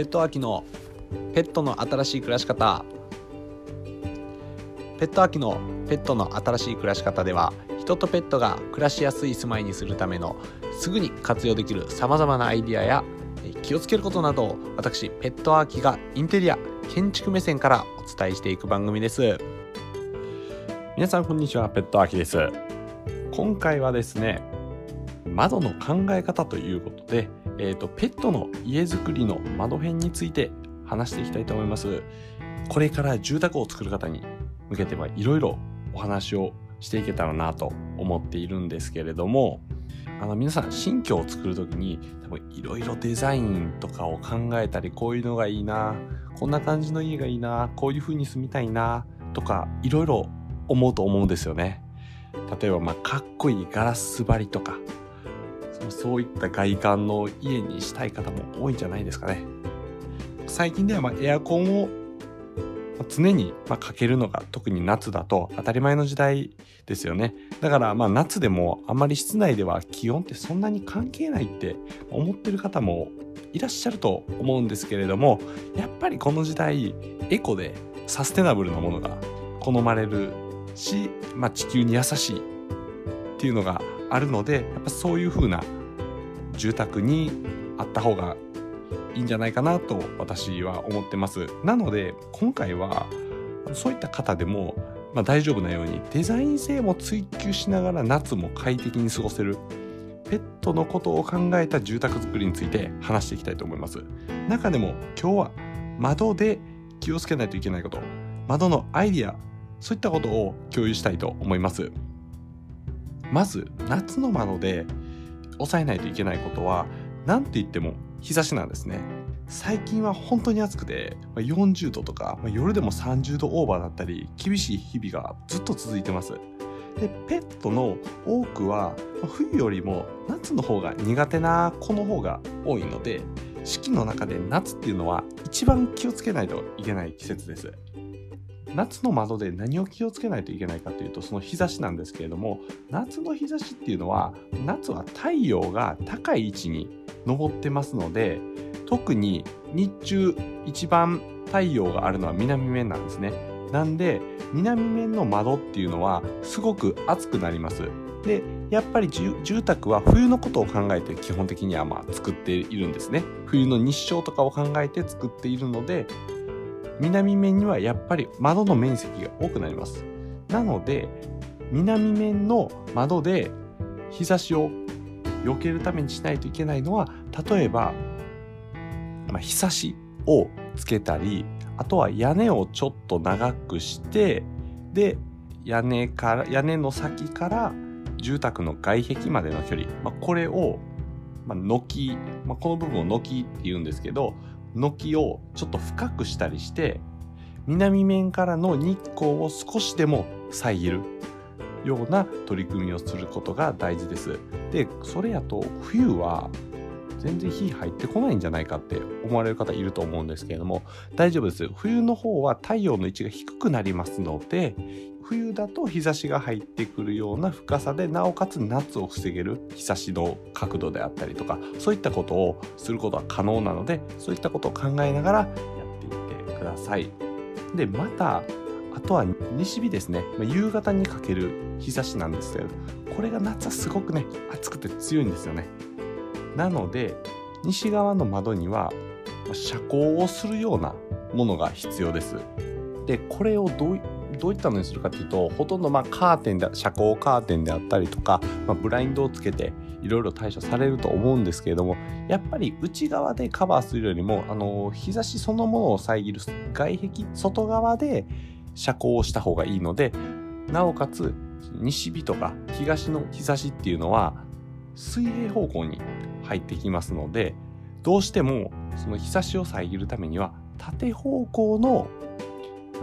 ペット秋のペットの新しい暮らし方ペット秋のペットの新しい暮らし方では人とペットが暮らしやすい住まいにするためのすぐに活用できるさまざまなアイディアや気をつけることなどを私ペットアーキがインテリア建築目線からお伝えしていく番組です。皆さんこんにちは。ペットアーキです。今回はですね窓の考え方ということで、えーと、ペットの家づくりの窓辺について話していきたいと思います。これから住宅を作る方に向けてはいろいろお話をしていけたらなと思っているんですけれどもあの皆さん新居を作る時に多分いろいろデザインとかを考えたりこういうのがいいなこんな感じの家がいいなこういう風に住みたいなとかいろいろ思うと思うんですよね。例えばまあかっこいいガラス張りとかそういった外観の家にしたい方も多いんじゃないですかね。最近ではまエアコンを常にまかけるのが特に夏だと当たり前の時代ですよね。だからまあ夏でもあまり室内では気温ってそんなに関係ないって思ってる方もいらっしゃると思うんですけれどもやっぱりこの時代エコでサステナブルなものが好まれるし、まあ、地球に優しいっていうのがあるのでやっぱそういう風な住宅にあった方がいいんじゃないかなと私は思ってます。なので今回はそういった方でも、まあ、大丈夫なようにデザイン性も追求しながら夏も快適に過ごせるペットのことを考えた住宅作りについて話していきたいと思います。中でも今日は窓で気をつけないといけないこと窓のアイディアそういったことを共有したいと思います。まず夏の窓で抑えないといけないことは何て言っても日差しなんですね。最近は本当に暑くて40度とか夜でも30度オーバーだったり厳しい日々がずっと続いてます。でペットの多くは冬よりも夏の方が苦手な子の方が多いので四季の中で夏っていうのは一番気をつけないといけない季節です。夏の窓で何を気をつけないといけないかというとその日差しなんですけれども夏の日差しっていうのは夏は太陽が高い位置に昇ってますので特に日中一番太陽があるのは南面なんですね。なんで南面の窓っていうのはすごく暑くなります。でやっぱり住宅は冬のことを考えて基本的にはまあ作っているんですね。冬の日照とかを考えて作っているので南面にはやっぱり窓の面積が多くなります。なので南面の窓で日差しを避けるためにしないといけないのは例えば、まあ、日差しをつけたりあとは屋根をちょっと長くしてで屋根から屋根の先から住宅の外壁までの距離、まあ、これを、まあ、軒、まあ、この部分を軒って言うんですけど軒をちょっと深くしたりして南面からの日光を少しでも遮るような取り組みをすることが大事です。でそれやと冬は全然火入ってこないんじゃないかって思われる方いると思うんですけれども大丈夫です冬の方は太陽の位置が低くなりますので冬だと日差しが入ってくるような深さでなおかつ夏を防げる日差しの角度であったりとかそういったことをすることは可能なのでそういったことを考えながらやっていってください。でまたあとは西日ですね、ま夕方にかける日差しなんですけどこれが夏はすごくね暑くて強いんですよね。なので西側の窓には遮光をするようなものが必要です。でこれをどうどういったのにするかっていうとほとんどまあカーテンで遮光カーテンであったりとか、まあ、ブラインドをつけていろいろ対処されると思うんですけれどもやっぱり内側でカバーするよりもあの日差しそのものを遮る外壁外側で遮光をした方がいいのでなおかつ西日とか東の日差しっていうのは水平方向に入ってきますのでどうしてもその日差しを遮るためには縦方向の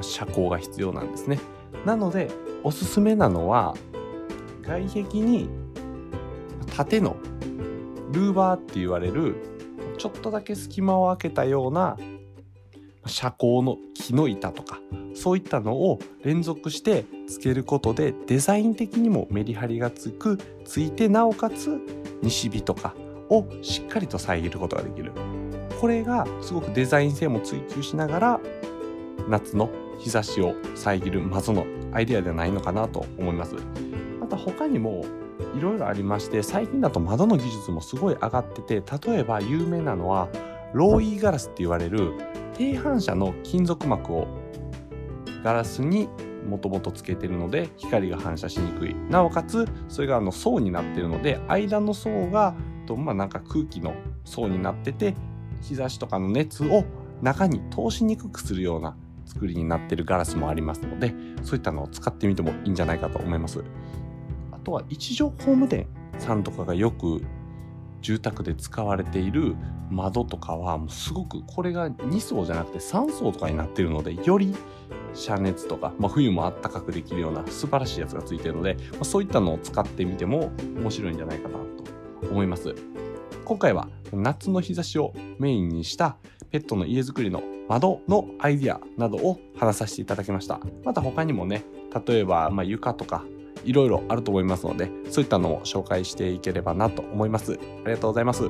遮光が必要なんですね。なのでおすすめなのは外壁に縦のルーバーって言われるちょっとだけ隙間を空けたような遮光の木の板とかそういったのを連続してつけることでデザイン的にもメリハリがつくついてなおかつ西日とかをしっかりと遮ることができるこれがすごくデザイン性も追求しながら夏の日差しを遮る窓のアイデアではないのかなと思います。また他にもいろいろありまして最近だと窓の技術もすごい上がってて例えば有名なのはローイーガラスって言われる低反射の金属膜をガラスにもともとつけてるので光が反射しにくい。なおかつそれがあの層になってるので間の層がとまあなんか空気の層になってて日差しとかの熱を中に通しにくくするような作りになってるガラスもありますのでそういったのを使ってみてもいいんじゃないかと思います。あとは一条工務店さんとかがよく住宅で使われている窓とかはもうすごくこれが2層じゃなくて3層とかになっているのでより遮熱とか、まあ、冬もあったかくできるような素晴らしいやつがついているので、まあ、そういったのを使ってみても面白いんじゃないかなと思います。今回は夏の日差しをメインにしたペットの家づくりの窓のアイディアなどを話させていただきました。また他にもね例えばま床とかいろいろあると思いますのでそういったのを紹介していければなと思います。ありがとうございます。